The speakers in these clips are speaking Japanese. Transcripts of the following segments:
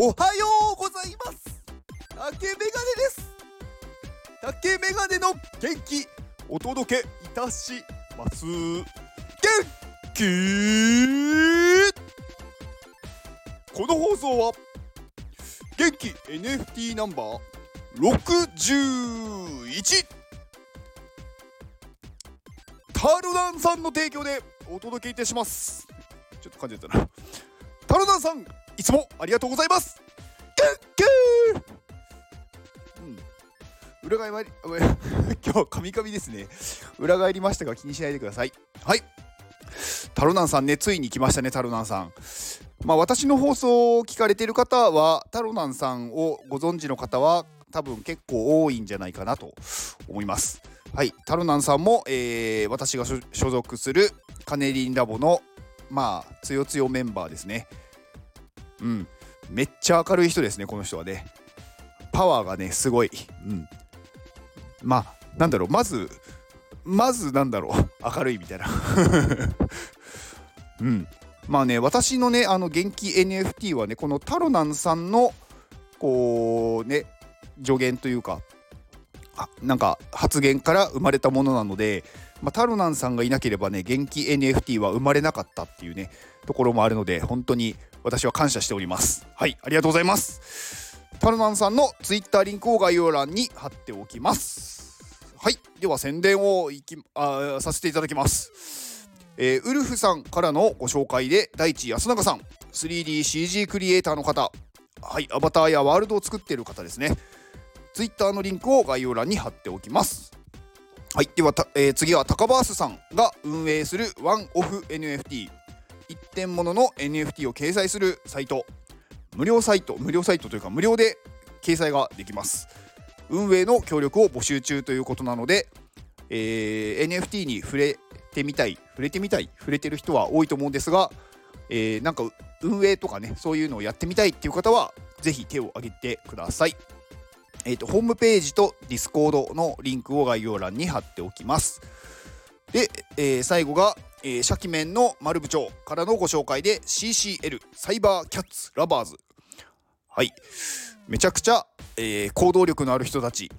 おはようございます。竹メガネです。竹メガネの元気お届けいたします。元気。この放送は元気 NFT ナンバー61タルダンさんの提供でお届けいたします。ちょっと感じたな。タルダンさんいつもありがとうございます。元気うん。裏返り 今日カミカミですね。裏返りましたが気にしないでください。はい。タロナンさんねついに来ましたねタロナンさん。まあ私の放送を聞かれてる方はタロナンさんをご存知の方は多分結構多いんじゃないかなと思います。はい。タロナンさんも、えー、私が所属するカネリンラボのまあつよつよメンバーですね。うん。めっちゃ明るい人ですねこの人はね。パワーがねすごい。うん。まあなんだろうまずまずなんだろう明るいみたいな。うん。まあね私のねあの元気 NFT はねこのタロナンさんのこうね助言というかあなんか発言から生まれたものなので、まあ、タロナンさんがいなければね元気 NFT は生まれなかったっていうねところもあるので本当に私は感謝しております。はいありがとうございます。タロナンさんの Twitter リンクを概要欄に貼っておきます。はいでは宣伝をいきあさせていただきます。えー、ウルフさんからのご紹介で大地安永さん 3DCG クリエイターの方。はいアバターやワールドを作っている方ですね。Twitter のリンクを概要欄に貼っておきます。はいではえー、次はタカバースさんが運営するワンオフ NFT 一点物のの NFT を掲載するサイト。無料サイト無料サイトというか無料で掲載ができます。運営の協力を募集中ということなので、えー、NFT に触れてみたい触れてみたい触れてる人は多いと思うんですが、えー、なんか運営とかねそういうのをやってみたいっていう方は是非手を挙げてください。えーと、ホームページと Discord のリンクを概要欄に貼っておきます。で、えー、最後がえー、シャキメンの丸部長からのご紹介で CCL Cyber Cats Lovers。はい。めちゃくちゃ、えー、行動力のある人たち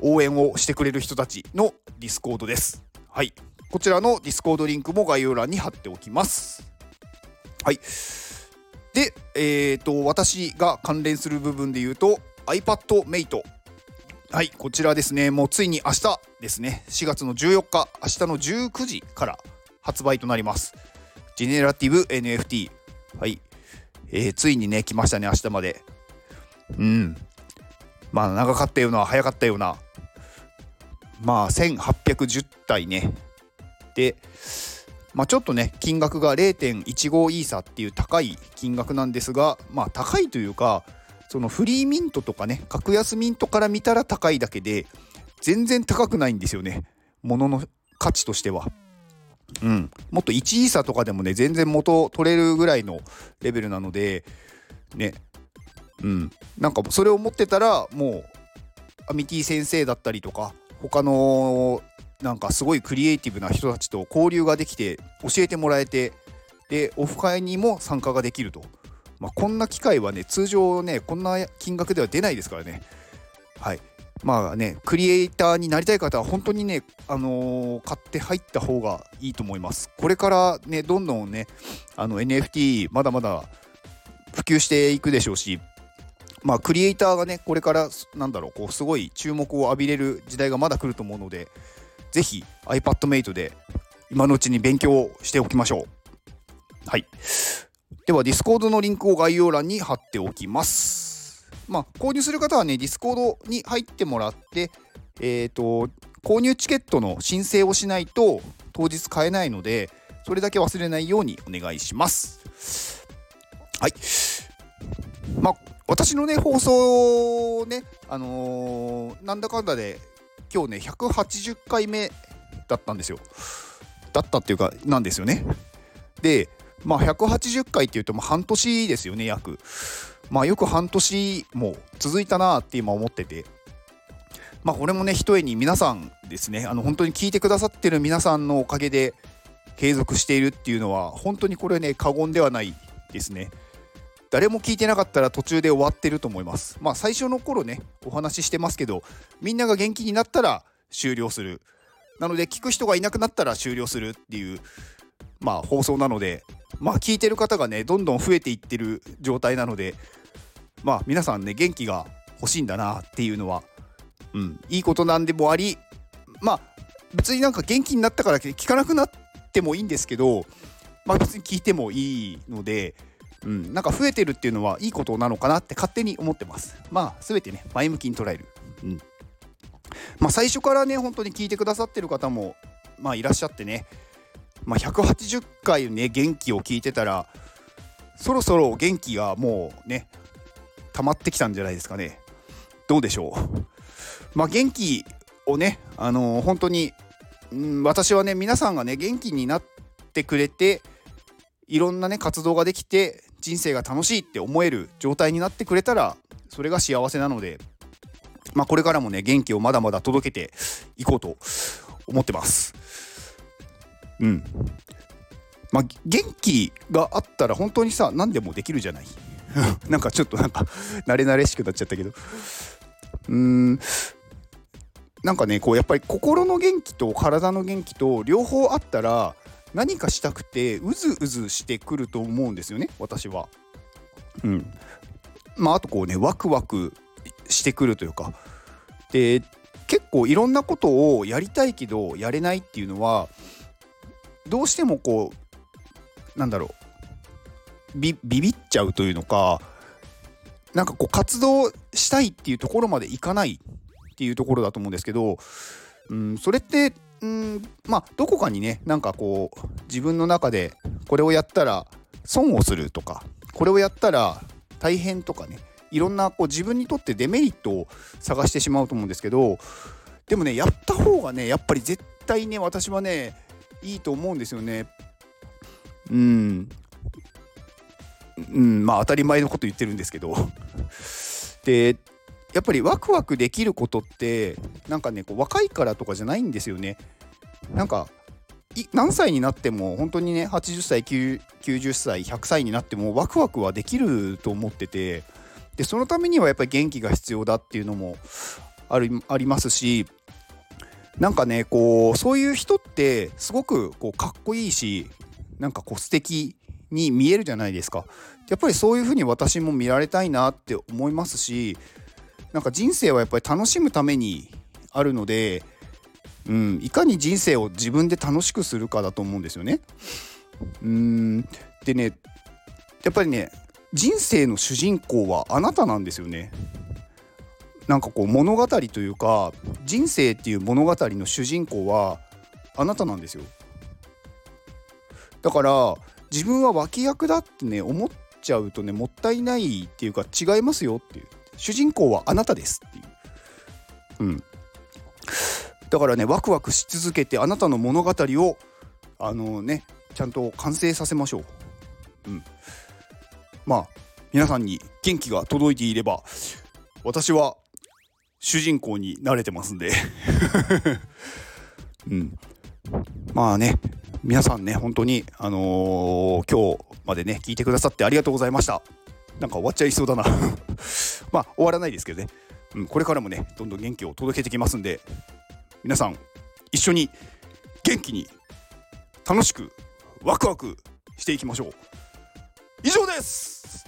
応援をしてくれる人たちの Discord です。はい。こちらの Discord リンクも概要欄に貼っておきます。はい。でえっ、ー、と私が関連する部分で言うと iPadMate はい。こちらですね。もうついに明日ですね。4月の14日明日の19時から発売となります。ジェネラティブ NFT。はい。えー、ついにね、来ましたね、明日まで。うん。まあ、長かったような、早かったような。まあ、1810体ね。で、まあ、ちょっとね、金額が0.15イーサっていう高い金額なんですが、まあ、高いというか、そのフリーミントとかね、格安ミントから見たら高いだけで、全然高くないんですよね。ものの価値としては。うん、もっと1イーサとかでもね全然元取れるぐらいのレベルなのでね。うん。なんかそれを持ってたらもうアミティ先生だったりとか他のなんかすごいクリエイティブな人たちと交流ができて教えてもらえてでオフ会にも参加ができると、まあ、こんな機会はね通常ねこんな金額では出ないですからね。はい。まあね、クリエイターになりたい方は本当にね、あのー、買って入った方がいいと思います。これからね、どんどんね、あの NFT まだまだ普及していくでしょうし、まあ、クリエイターがね、これから、なんだろう、こう、すごい注目を浴びれる時代がまだ来ると思うので、ぜひ iPadMate で今のうちに勉強しておきましょう。はい。では、Discord のリンクを概要欄に貼っておきます。まあ、購入する方はね、 Discord に入ってもらって、えっ、ー、と、購入チケットの申請をしないと当日買えないので、それだけ忘れないようにお願いします。はい。まあ、私のね、放送ね、あのー、なんだかんだで、今日ね、180回目だったんですよ。だったっていうか、なんですよね。で、まあ、180回っていうと、まあ、半年ですよね、約。まあよく半年も続いたなって今思ってて。まあこれもねひとえに皆さんですねあの本当に聞いてくださってる皆さんのおかげで継続しているっていうのは本当にこれね過言ではないですね。誰も聞いてなかったら途中で終わってると思います。まあ最初の頃ねお話ししてますけどみんなが元気になったら終了する。なので聞く人がいなくなったら終了するっていうまあ放送なのでまあ聞いてる方がねどんどん増えていってる状態なのでまあ皆さんね元気が欲しいんだなっていうのはうんいいことなんでもありまあ別になんか元気になったから聞かなくなってもいいんですけどまあ別に聞いてもいいのでうん、なんか増えてるっていうのはいいことなのかなって勝手に思ってます。まあ全てね前向きに捉える。うんまあ、最初からね本当に聞いてくださってる方もまあいらっしゃってね、まあ、180回ね元気を聞いてたらそろそろ元気がもうね溜まってきたんじゃないですかね。どうでしょう？まあ元気をねあのー、本当に、うん、私はね皆さんがね元気になってくれていろんなね活動ができて人生が楽しいって思える状態になってくれたらそれが幸せなのでまあこれからもね元気をまだまだ届けていこうと思ってますうん。まあ元気があったら本当にさ何でもできるじゃない。なんかちょっとなんか慣れ慣れしくなっちゃったけど。うーん。なんかねこうやっぱり心の元気と体の元気と両方あったら何かしたくてうずうずしてくると思うんですよね私は。うん。まああとこうねワクワクしてくるというか。で結構いろんなことをやりたいけどやれないっていうのはどうしてもこうなんだろう。ビビっちゃうというのかなんかこう活動したいっていうところまでいかないっていうところだと思うんですけど、うん、それってうんまあどこかにねなんかこう自分の中でこれをやったら損をするとかこれをやったら大変とかねいろんなこう自分にとってデメリットを探してしまうと思うんですけどでもねやった方がねやっぱり絶対ね私はねいいと思うんですよね。うんうんまあ当たり前のこと言ってるんですけど でやっぱりワクワクできることってなんかねこう若いからとかじゃないんですよね。なんか何歳になっても本当にね80歳90歳100歳になってもワクワクはできると思っててでそのためにはやっぱり元気が必要だっていうのもあるありますしなんかねこうそういう人ってすごくこうかっこいいしなんかこう素敵に見えるじゃないですかやっぱりそういう風に私も見られたいなって思いますしなんか人生はやっぱり楽しむためにあるので、うん、いかに人生を自分で楽しくするかだと思うんですよね。うんでねやっぱりね人生の主人公はあなたなんですよね。なんかこう物語というか人生っていう物語の主人公はあなたなんですよ。だから自分は脇役だってね思っちゃうとねもったいないっていうか違いますよっていう主人公はあなたですっていう。うん。だからね、ワクワクし続けてあなたの物語を、あのね、ちゃんと完成させましょう。うん。まあ、皆さんに元気が届いていれば、私は主人公に慣れてますんで。うん。まあね、皆さんね、本当に、あのー、今日までね、聞いてくださってありがとうございました。なんか終わっちゃいそうだな。まあ終わらないですけどね、うん、これからもねどんどん元気を届けてきますんで。皆さん一緒に元気に楽しくワクワクしていきましょう。以上です